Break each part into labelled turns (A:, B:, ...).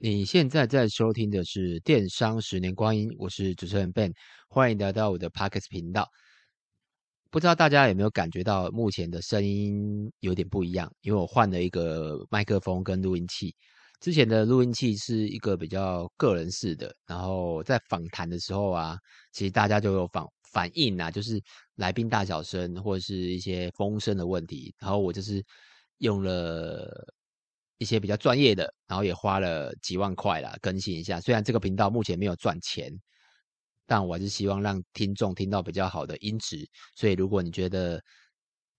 A: 你现在在收听的是《电商十年光阴》，我是主持人 Ben，欢迎来到我的 Podcast 频道。不知道大家有没有感觉到目前的声音有点不一样？因为我换了一个麦克风跟录音器。之前的录音器是一个比较个人式的，然后在访谈的时候啊，其实大家就有反反应啊，就是来宾大小声或者是一些风声的问题。然后我就是用了。一些比较专业的，然后也花了几万块啦，更新一下。虽然这个频道目前没有赚钱，但我还是希望让听众听到比较好的音质。所以，如果你觉得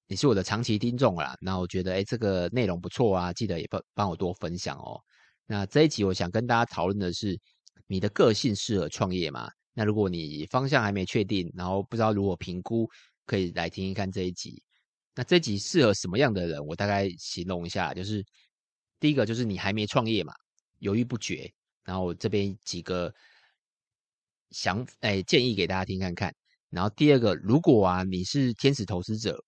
A: 你是我的长期听众啦，那我觉得诶这个内容不错啊，记得也帮帮我多分享哦。那这一集我想跟大家讨论的是，你的个性适合创业吗？那如果你方向还没确定，然后不知道如何评估，可以来听一看这一集。那这集适合什么样的人？我大概形容一下，就是。第一个就是你还没创业嘛，犹豫不决。然后我这边几个想哎建议给大家听看看。然后第二个，如果啊你是天使投资者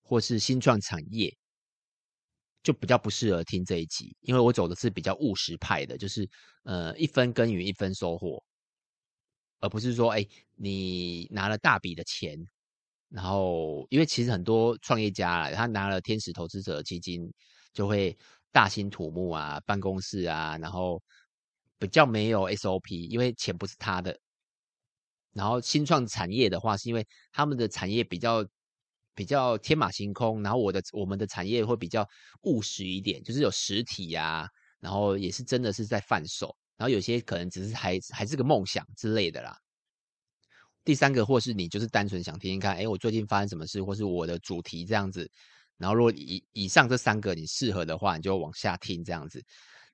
A: 或是新创产业，就比较不适合听这一集，因为我走的是比较务实派的，就是呃一分耕耘一分收获，而不是说哎你拿了大笔的钱，然后因为其实很多创业家，他拿了天使投资者的基金就会。大兴土木啊，办公室啊，然后比较没有 SOP，因为钱不是他的。然后新创产业的话，是因为他们的产业比较比较天马行空，然后我的我们的产业会比较务实一点，就是有实体呀，然后也是真的是在贩售，然后有些可能只是还还是个梦想之类的啦。第三个，或是你就是单纯想听听看，哎，我最近发生什么事，或是我的主题这样子。然后，如果以以上这三个你适合的话，你就往下听这样子。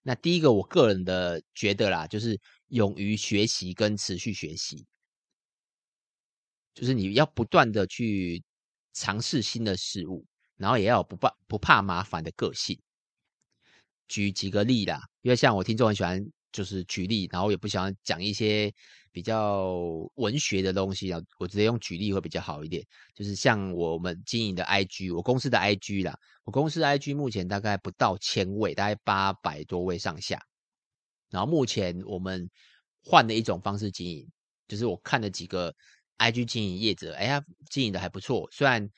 A: 那第一个，我个人的觉得啦，就是勇于学习跟持续学习，就是你要不断的去尝试新的事物，然后也要不怕不怕麻烦的个性。举几个例啦，因为像我听众很喜欢就是举例，然后也不喜欢讲一些。比较文学的东西啊，我直接用举例会比较好一点。就是像我们经营的 IG，我公司的 IG 啦，我公司的 IG 目前大概不到千位，大概八百多位上下。然后目前我们换了一种方式经营，就是我看了几个 IG 经营业者，哎呀，经营的还不错。虽然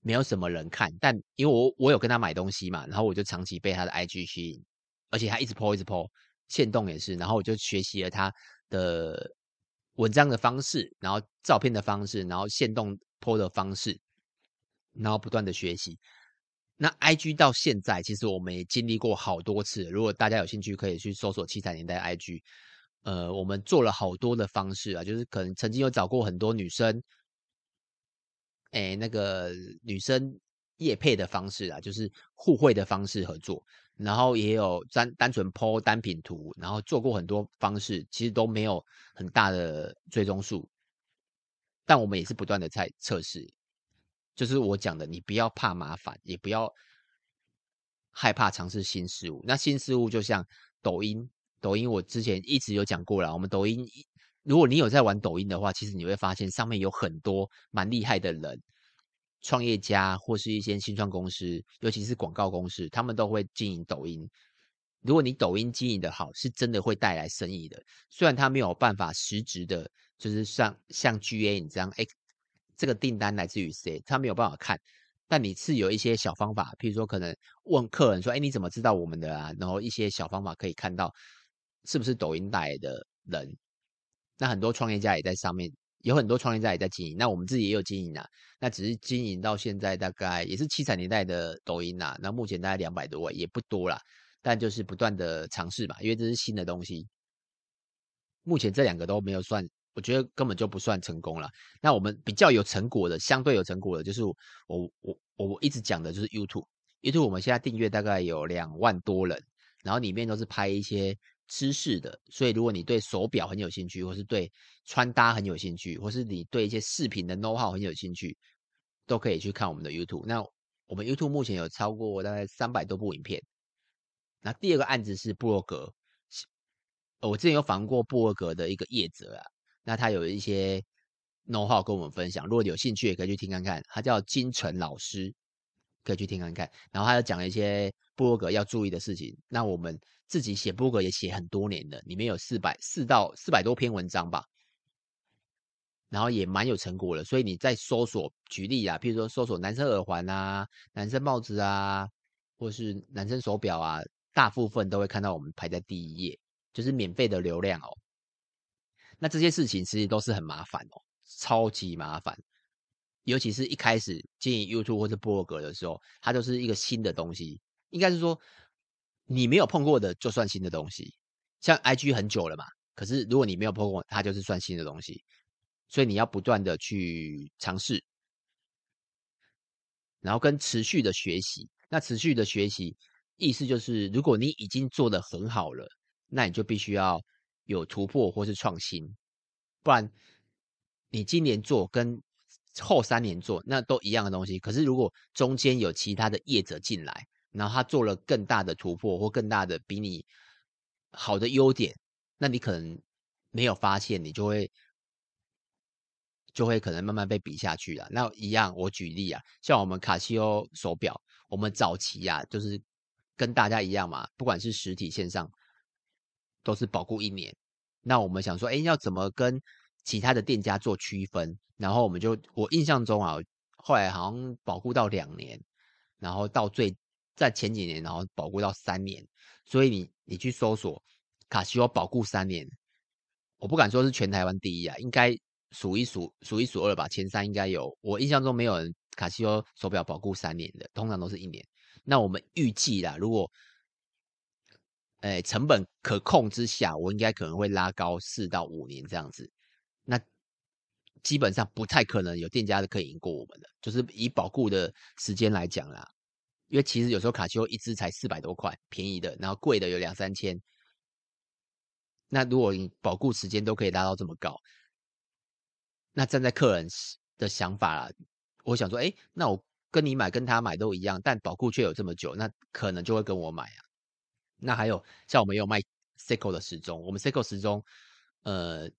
A: 没有什么人看，但因为我我有跟他买东西嘛，然后我就长期被他的 IG 吸引，而且他一直 po 一直 po，限动也是，然后我就学习了他的文章的方式，然后照片的方式，然后线动坡的方式，然后不断的学习。那 IG 到现在，其实我们也经历过好多次。如果大家有兴趣，可以去搜索七彩年代 IG。呃，我们做了好多的方式啊，就是可能曾经有找过很多女生，哎，那个女生夜配的方式啊，就是互惠的方式合作。然后也有单单纯 po 单品图，然后做过很多方式，其实都没有很大的追踪数。但我们也是不断的在测试，就是我讲的，你不要怕麻烦，也不要害怕尝试新事物。那新事物就像抖音，抖音我之前一直有讲过了。我们抖音，如果你有在玩抖音的话，其实你会发现上面有很多蛮厉害的人。创业家或是一些新创公司，尤其是广告公司，他们都会经营抖音。如果你抖音经营的好，是真的会带来生意的。虽然他没有办法实质的，就是像像 GA 你这样，哎，这个订单来自于谁，他没有办法看。但你是有一些小方法，譬如说可能问客人说，哎，你怎么知道我们的啊？然后一些小方法可以看到是不是抖音带来的人。那很多创业家也在上面。有很多创业家也在经营，那我们自己也有经营啊。那只是经营到现在大概也是七彩年代的抖音啊。那目前大概两百多位，也不多啦。但就是不断的尝试吧，因为这是新的东西。目前这两个都没有算，我觉得根本就不算成功了。那我们比较有成果的，相对有成果的，就是我我我我一直讲的就是 YouTube。YouTube 我们现在订阅大概有两万多人，然后里面都是拍一些。知识的，所以如果你对手表很有兴趣，或是对穿搭很有兴趣，或是你对一些饰品的 know how 很有兴趣，都可以去看我们的 YouTube。那我们 YouTube 目前有超过大概三百多部影片。那第二个案子是布洛格，我之前有访过布洛格的一个业者啊，那他有一些 know how 跟我们分享，如果你有兴趣也可以去听看看，他叫金城老师。可以去听看看。然后他又讲了一些布洛格要注意的事情。那我们自己写博客也写很多年了，里面有四百四到四百多篇文章吧，然后也蛮有成果了。所以你在搜索，举例啊，譬如说搜索男生耳环啊、男生帽子啊，或是男生手表啊，大部分都会看到我们排在第一页，就是免费的流量哦。那这些事情其实都是很麻烦哦，超级麻烦。尤其是一开始经营 YouTube 或者博客的时候，它就是一个新的东西。应该是说，你没有碰过的就算新的东西。像 IG 很久了嘛，可是如果你没有碰过，它就是算新的东西。所以你要不断的去尝试，然后跟持续的学习。那持续的学习意思就是，如果你已经做得很好了，那你就必须要有突破或是创新，不然你今年做跟后三年做那都一样的东西，可是如果中间有其他的业者进来，然后他做了更大的突破或更大的比你好的优点，那你可能没有发现，你就会就会可能慢慢被比下去了。那一样，我举例啊，像我们卡西欧手表，我们早期啊，就是跟大家一样嘛，不管是实体线上，都是保固一年。那我们想说，哎，要怎么跟其他的店家做区分？然后我们就，我印象中啊，后来好像保固到两年，然后到最在前几年，然后保固到三年。所以你你去搜索卡西欧保固三年，我不敢说是全台湾第一啊，应该数一数数一数二吧，前三应该有。我印象中没有人卡西欧手表保固三年的，通常都是一年。那我们预计啦，如果诶成本可控之下，我应该可能会拉高四到五年这样子。那基本上不太可能有店家是可以赢过我们的，就是以保固的时间来讲啦。因为其实有时候卡西欧一只才四百多块，便宜的，然后贵的有两三千。那如果你保固时间都可以拉到这么高，那站在客人的想法啦，我想说，哎，那我跟你买跟他买都一样，但保固却有这么久，那可能就会跟我买啊。那还有像我们有卖 Seiko 的时钟，我们 Seiko 时钟，呃。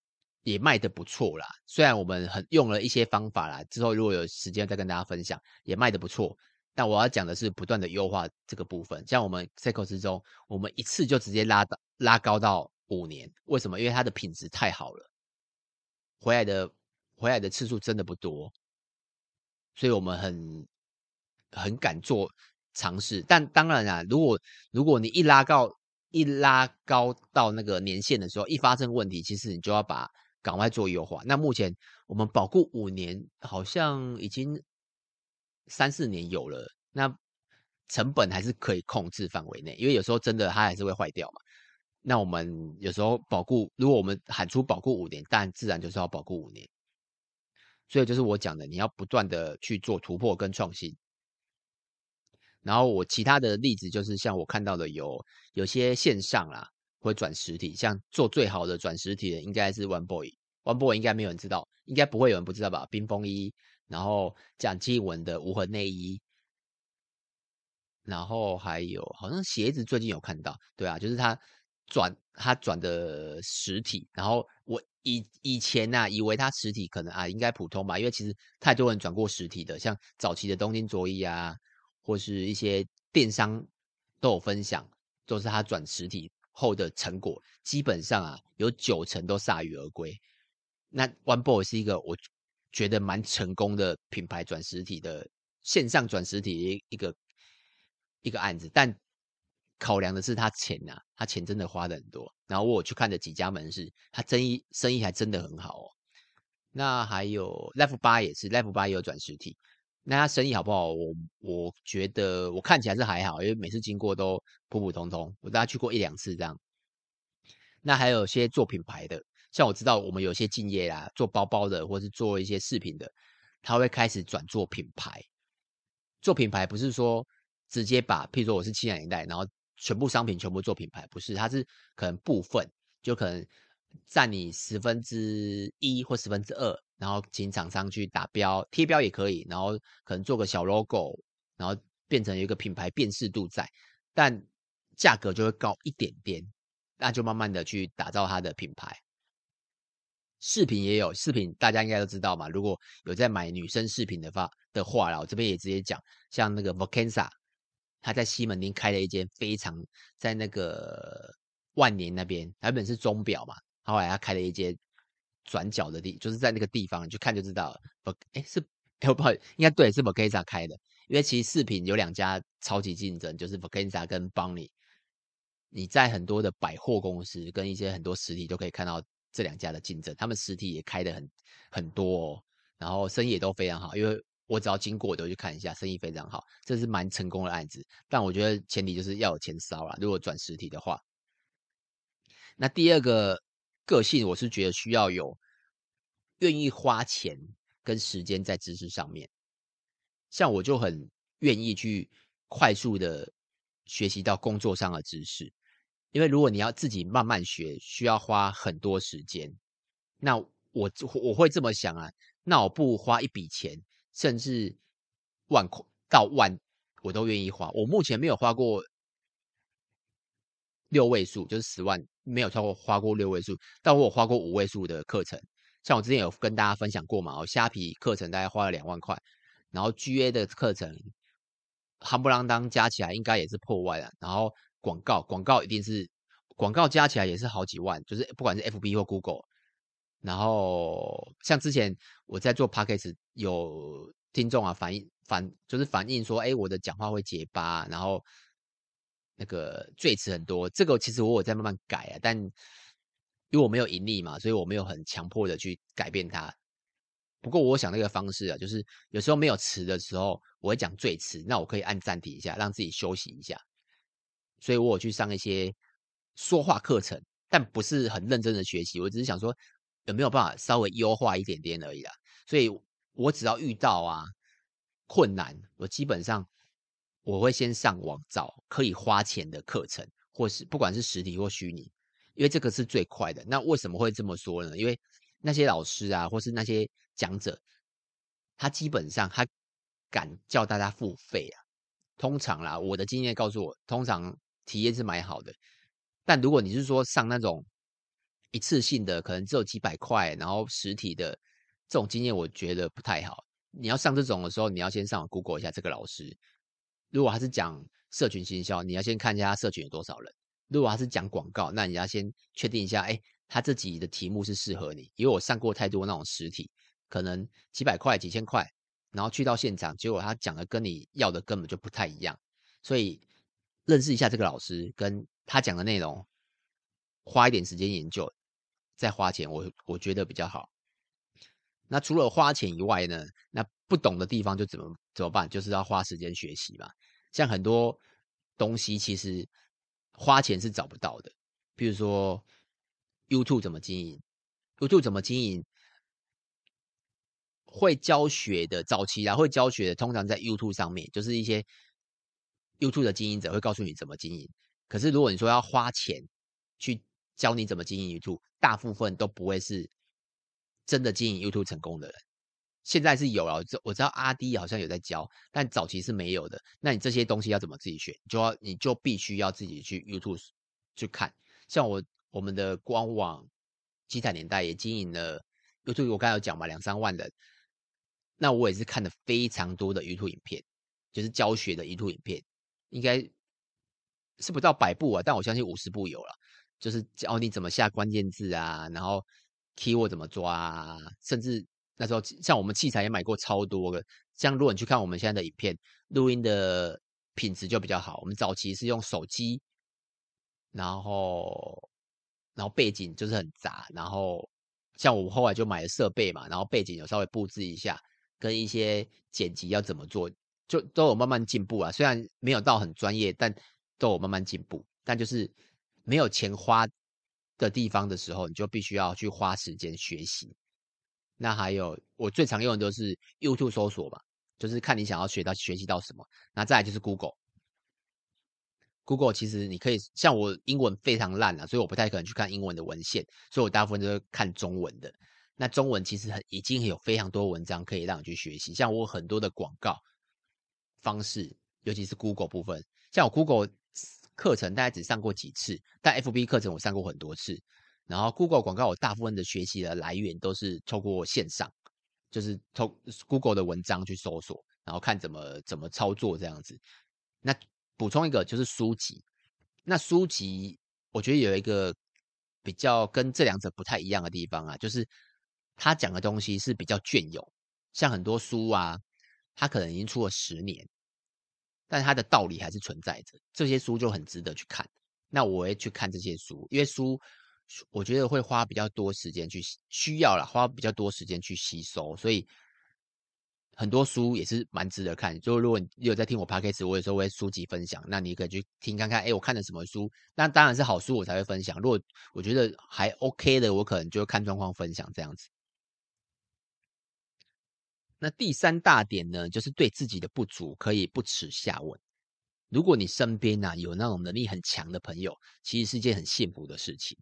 A: 也卖的不错啦，虽然我们很用了一些方法啦，之后如果有时间再跟大家分享，也卖的不错。但我要讲的是不断的优化这个部分，像我们 Seiko 时钟，我们一次就直接拉到拉高到五年，为什么？因为它的品质太好了，回来的回来的次数真的不多，所以我们很很敢做尝试。但当然啊，如果如果你一拉高一拉高到那个年限的时候，一发生问题，其实你就要把岗位做优化。那目前我们保固五年，好像已经三四年有了，那成本还是可以控制范围内。因为有时候真的它还是会坏掉嘛。那我们有时候保固，如果我们喊出保固五年，但自然就是要保固五年。所以就是我讲的，你要不断的去做突破跟创新。然后我其他的例子就是像我看到的有有些线上啦。会转实体，像做最好的转实体的应该是 One Boy，One Boy 应该没有人知道，应该不会有人不知道吧？冰风衣，然后讲经文的无痕内衣，然后还有好像鞋子最近有看到，对啊，就是他转他转的实体，然后我以以前呐、啊、以为他实体可能啊应该普通吧，因为其实太多人转过实体的，像早期的东京卓衣啊，或是一些电商都有分享，都是他转实体。后的成果基本上啊，有九成都铩羽而归。那 One Boy 是一个我觉得蛮成功的品牌转实体的线上转实体的一个一个案子，但考量的是他钱呐、他钱真的花的很多。然后我去看的几家门市，他生意生意还真的很好哦。那还有 Life 八也是，Life 八也有转实体。那他生意好不好？我我觉得我看起来是还好，因为每次经过都普普通通。我大概去过一两次这样。那还有些做品牌的，像我知道我们有些敬业啦，做包包的或是做一些饰品的，他会开始转做品牌。做品牌不是说直接把，譬如说我是七零年代，然后全部商品全部做品牌，不是，它是可能部分，就可能占你十分之一或十分之二。然后请厂商去打标贴标也可以，然后可能做个小 logo，然后变成一个品牌辨识度在，但价格就会高一点点，那就慢慢的去打造它的品牌。饰品也有饰品，大家应该都知道嘛。如果有在买女生饰品的话的话啦，我这边也直接讲，像那个 Vocanza，他在西门町开了一间非常在那个万年那边，原本是钟表嘛，后来他开了一间转角的地，就是在那个地方，你去看就知道了。不，哎，是，我不好，应该对，是 Vocanza 开的。因为其实饰品有两家超级竞争，就是 Vocanza 跟 Bonnie。你在很多的百货公司跟一些很多实体都可以看到。这两家的竞争，他们实体也开得很很多哦，然后生意也都非常好。因为我只要经过，我都去看一下，生意非常好，这是蛮成功的案子。但我觉得前提就是要有钱烧啦，如果转实体的话，那第二个个性，我是觉得需要有愿意花钱跟时间在知识上面。像我就很愿意去快速的学习到工作上的知识。因为如果你要自己慢慢学，需要花很多时间。那我我会这么想啊，那我不花一笔钱，甚至万块到万，我都愿意花。我目前没有花过六位数，就是十万，没有超过花过六位数。但我有花过五位数的课程，像我之前有跟大家分享过嘛，我虾皮课程大概花了两万块，然后 GA 的课程，夯不啷当加起来应该也是破万了，然后。广告广告一定是广告加起来也是好几万，就是不管是 FB 或 Google，然后像之前我在做 Podcast 有听众啊反映反就是反映说，哎，我的讲话会结巴，然后那个赘词很多，这个其实我有在慢慢改啊，但因为我没有盈利嘛，所以我没有很强迫的去改变它。不过我想那个方式啊，就是有时候没有词的时候，我会讲赘词，那我可以按暂停一下，让自己休息一下。所以我有去上一些说话课程，但不是很认真的学习。我只是想说有没有办法稍微优化一点点而已啦。所以我只要遇到啊困难，我基本上我会先上网找可以花钱的课程，或是不管是实体或虚拟，因为这个是最快的。那为什么会这么说呢？因为那些老师啊，或是那些讲者，他基本上他敢叫大家付费啊。通常啦，我的经验告诉我，通常。体验是蛮好的，但如果你是说上那种一次性的，可能只有几百块，然后实体的这种经验，我觉得不太好。你要上这种的时候，你要先上 Google 一下这个老师。如果他是讲社群行销，你要先看一下他社群有多少人；如果他是讲广告，那你要先确定一下，哎，他这集的题目是适合你。因为我上过太多那种实体，可能几百块、几千块，然后去到现场，结果他讲的跟你要的根本就不太一样，所以。认识一下这个老师，跟他讲的内容，花一点时间研究，再花钱，我我觉得比较好。那除了花钱以外呢，那不懂的地方就怎么怎么办？就是要花时间学习嘛。像很多东西其实花钱是找不到的，比如说 YouTube 怎么经营，YouTube 怎么经营，会教学的早期啊，会教学的通常在 YouTube 上面，就是一些。YouTube 的经营者会告诉你怎么经营，可是如果你说要花钱去教你怎么经营 YouTube，大部分都不会是真的经营 YouTube 成功的人。现在是有了，我知道阿 D 好像有在教，但早期是没有的。那你这些东西要怎么自己学？就要你就必须要自己去 YouTube 去看。像我我们的官网基彩年代也经营了 YouTube，我刚才有讲嘛，两三万人。那我也是看了非常多的 YouTube 影片，就是教学的 YouTube 影片。应该是不到百部啊，但我相信五十部有了，就是教你怎么下关键字啊，然后 keyword 怎么抓啊，甚至那时候像我们器材也买过超多的，像如果你去看我们现在的影片，录音的品质就比较好。我们早期是用手机，然后然后背景就是很杂，然后像我后来就买了设备嘛，然后背景有稍微布置一下，跟一些剪辑要怎么做。就都有慢慢进步啊，虽然没有到很专业，但都有慢慢进步。但就是没有钱花的地方的时候，你就必须要去花时间学习。那还有我最常用的都是 YouTube 搜索吧，就是看你想要学到学习到什么。那再来就是 Google，Google Google 其实你可以像我英文非常烂啊，所以我不太可能去看英文的文献，所以我大部分都是看中文的。那中文其实很已经有非常多文章可以让你去学习，像我很多的广告。方式，尤其是 Google 部分，像我 Google 课程大概只上过几次，但 FB 课程我上过很多次。然后 Google 广告我大部分的学习的来源都是透过线上，就是透 Google 的文章去搜索，然后看怎么怎么操作这样子。那补充一个就是书籍，那书籍我觉得有一个比较跟这两者不太一样的地方啊，就是他讲的东西是比较隽永，像很多书啊，他可能已经出了十年，但他的道理还是存在着，这些书就很值得去看。那我会去看这些书，因为书我觉得会花比较多时间去需要啦，花比较多时间去吸收，所以。很多书也是蛮值得看，就如果你有在听我 podcast，我有时候会书籍分享，那你可以去听看看，哎，我看了什么书？那当然是好书我才会分享。如果我觉得还 OK 的，我可能就看状况分享这样子。那第三大点呢，就是对自己的不足可以不耻下问。如果你身边呐、啊、有那种能力很强的朋友，其实是件很幸福的事情。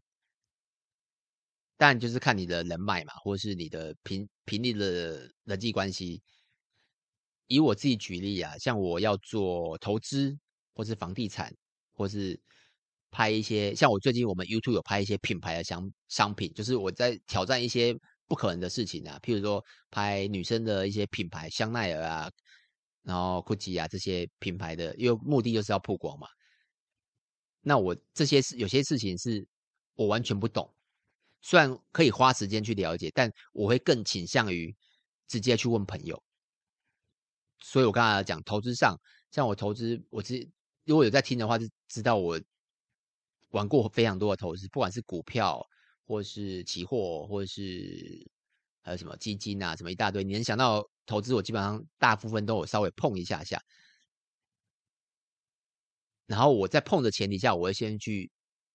A: 但就是看你的人脉嘛，或是你的频频率的人际关系。以我自己举例啊，像我要做投资，或是房地产，或是拍一些，像我最近我们 YouTube 有拍一些品牌的商商品，就是我在挑战一些不可能的事情啊，譬如说拍女生的一些品牌，香奈儿啊，然后 Gucci 啊这些品牌的，因为目的就是要曝光嘛。那我这些事有些事情是我完全不懂，虽然可以花时间去了解，但我会更倾向于直接去问朋友。所以我刚才讲投资上，像我投资，我知如果有在听的话，就知道我玩过非常多的投资，不管是股票，或是期货，或是还有什么基金啊，什么一大堆，你能想到投资，我基本上大部分都有稍微碰一下下。然后我在碰的前提下，我会先去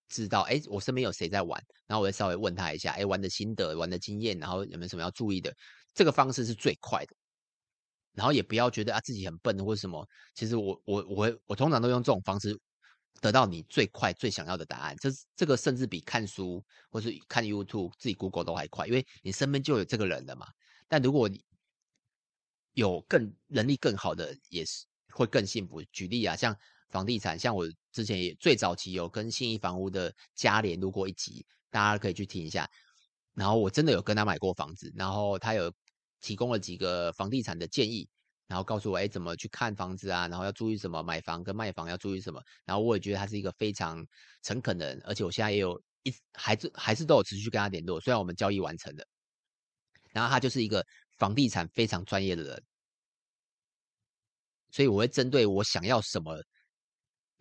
A: 知道，哎，我身边有谁在玩，然后我会稍微问他一下，哎，玩的心得，玩的经验，然后有没有什么要注意的，这个方式是最快的。然后也不要觉得啊自己很笨或者什么，其实我我我会我通常都用这种方式得到你最快最想要的答案。这这个甚至比看书或是看 YouTube 自己 Google 都还快，因为你身边就有这个人了嘛。但如果你有更能力更好的，也是会更幸福。举例啊，像房地产，像我之前也最早期有跟信义房屋的嘉联录过一集，大家可以去听一下。然后我真的有跟他买过房子，然后他有。提供了几个房地产的建议，然后告诉我，哎，怎么去看房子啊？然后要注意什么？买房跟卖房要注意什么？然后我也觉得他是一个非常诚恳的人，而且我现在也有一还是还是都有持续跟他联络，虽然我们交易完成了。然后他就是一个房地产非常专业的人，所以我会针对我想要什么，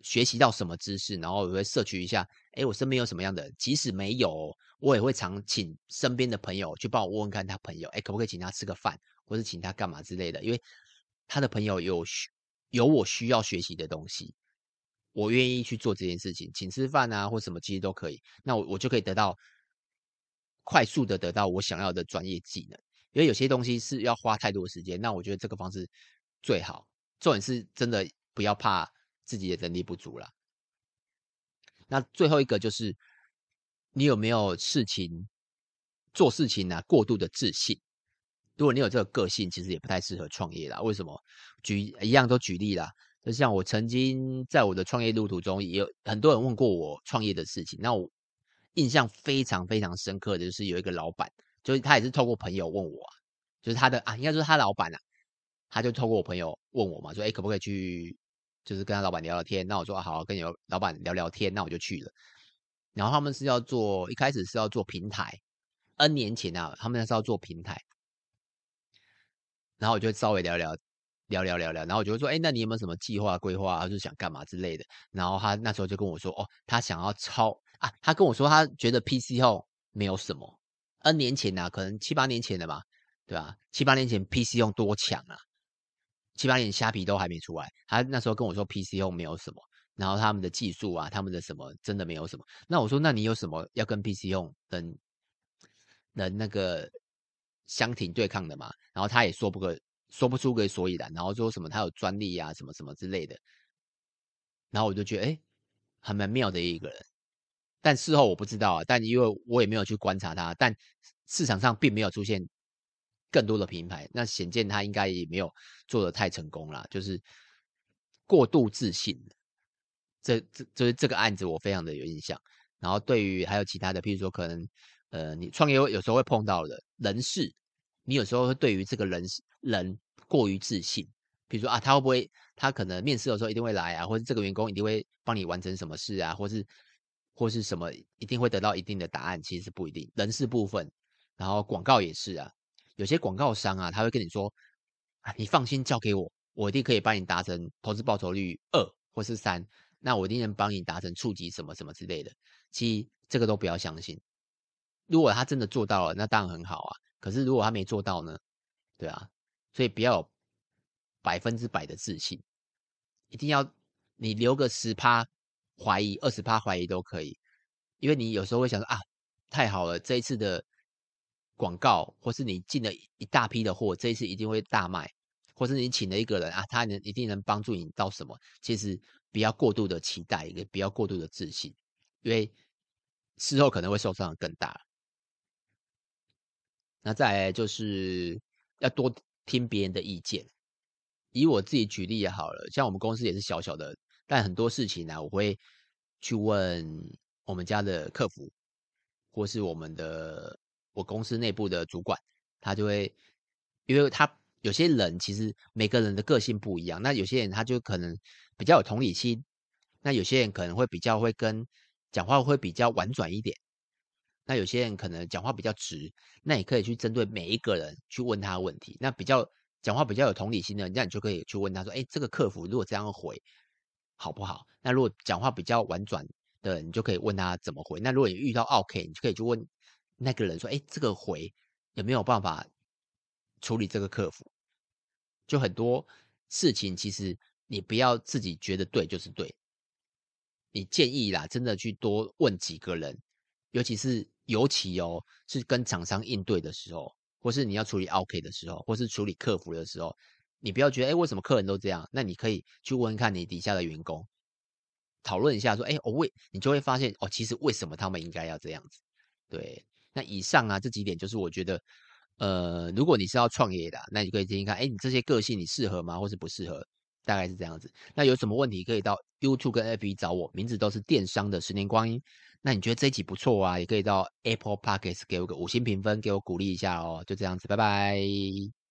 A: 学习到什么知识，然后我会摄取一下，哎，我身边有什么样的，即使没有。我也会常请身边的朋友去帮我问问看他朋友，哎，可不可以请他吃个饭，或是请他干嘛之类的？因为他的朋友有需有我需要学习的东西，我愿意去做这件事情，请吃饭啊或什么其实都可以。那我我就可以得到快速的得到我想要的专业技能。因为有些东西是要花太多时间，那我觉得这个方式最好。重点是真的不要怕自己的能力不足啦。那最后一个就是。你有没有事情做事情呢、啊？过度的自信。如果你有这个个性，其实也不太适合创业啦。为什么？举一样都举例啦。就像我曾经在我的创业路途中，也有很多人问过我创业的事情。那我印象非常非常深刻的就是有一个老板，就是他也是透过朋友问我，就是他的啊，应该说他老板啊，他就透过我朋友问我嘛，说哎，可不可以去，就是跟他老板聊聊天？那我说好，好，跟你老板聊聊天，那我就去了。然后他们是要做，一开始是要做平台，N 年前啊，他们那是要做平台。然后我就稍微聊聊，聊聊聊聊，然后我就说，哎，那你有没有什么计划规划，就是想干嘛之类的？然后他那时候就跟我说，哦，他想要抄啊，他跟我说他觉得 PC Home 没有什么，N 年前啊，可能七八年前的吧，对吧？七八年前 PC 用多强啊，七八年虾皮都还没出来，他那时候跟我说 PC 用没有什么。然后他们的技术啊，他们的什么真的没有什么。那我说，那你有什么要跟 PC 用能能那个相挺对抗的嘛？然后他也说不个说不出个所以然。然后说什么他有专利啊，什么什么之类的。然后我就觉得，哎，还蛮妙的一个人。但事后我不知道啊，但因为我也没有去观察他，但市场上并没有出现更多的品牌，那显见他应该也没有做的太成功啦，就是过度自信。这这就是这个案子，我非常的有印象。然后对于还有其他的，譬如说可能呃你创业有时候会碰到的人事，你有时候会对于这个人人过于自信，比如说啊他会不会他可能面试的时候一定会来啊，或者这个员工一定会帮你完成什么事啊，或是或是什么一定会得到一定的答案，其实不一定。人事部分，然后广告也是啊，有些广告商啊他会跟你说啊你放心交给我。我一定可以帮你达成投资报酬率二或是三，那我一定能帮你达成触及什么什么之类的。其实这个都不要相信。如果他真的做到了，那当然很好啊。可是如果他没做到呢？对啊，所以不要有百分之百的自信，一定要你留个十趴怀疑，二十趴怀疑都可以。因为你有时候会想说啊，太好了，这一次的广告或是你进了一大批的货，这一次一定会大卖。或是你请了一个人啊，他能一定能帮助你到什么？其实不要过度的期待，也不要过度的自信，因为事后可能会受伤更大。那再来就是要多听别人的意见。以我自己举例也好了，像我们公司也是小小的，但很多事情呢、我会去问我们家的客服，或是我们的我公司内部的主管，他就会，因为他。有些人其实每个人的个性不一样，那有些人他就可能比较有同理心，那有些人可能会比较会跟讲话会比较婉转一点，那有些人可能讲话比较直，那你可以去针对每一个人去问他问题。那比较讲话比较有同理心的，那你就可以去问他说：“哎，这个客服如果这样回好不好？”那如果讲话比较婉转的，你就可以问他怎么回。那如果你遇到 OK，你就可以去问那个人说：“哎，这个回有没有办法处理这个客服？”就很多事情，其实你不要自己觉得对就是对。你建议啦，真的去多问几个人，尤其是尤其哦，是跟厂商应对的时候，或是你要处理 OK 的时候，或是处理客服的时候，你不要觉得哎，为什么客人都这样？那你可以去问看你底下的员工，讨论一下说，哎，我为你就会发现哦，其实为什么他们应该要这样子？对，那以上啊这几点就是我觉得。呃，如果你是要创业的，那你可以听听看，哎，你这些个性你适合吗？或是不适合？大概是这样子。那有什么问题可以到 YouTube 跟 FB 找我，名字都是电商的十年光阴。那你觉得这一集不错啊，也可以到 Apple Podcast 给我个五星评分，给我鼓励一下哦。就这样子，拜拜。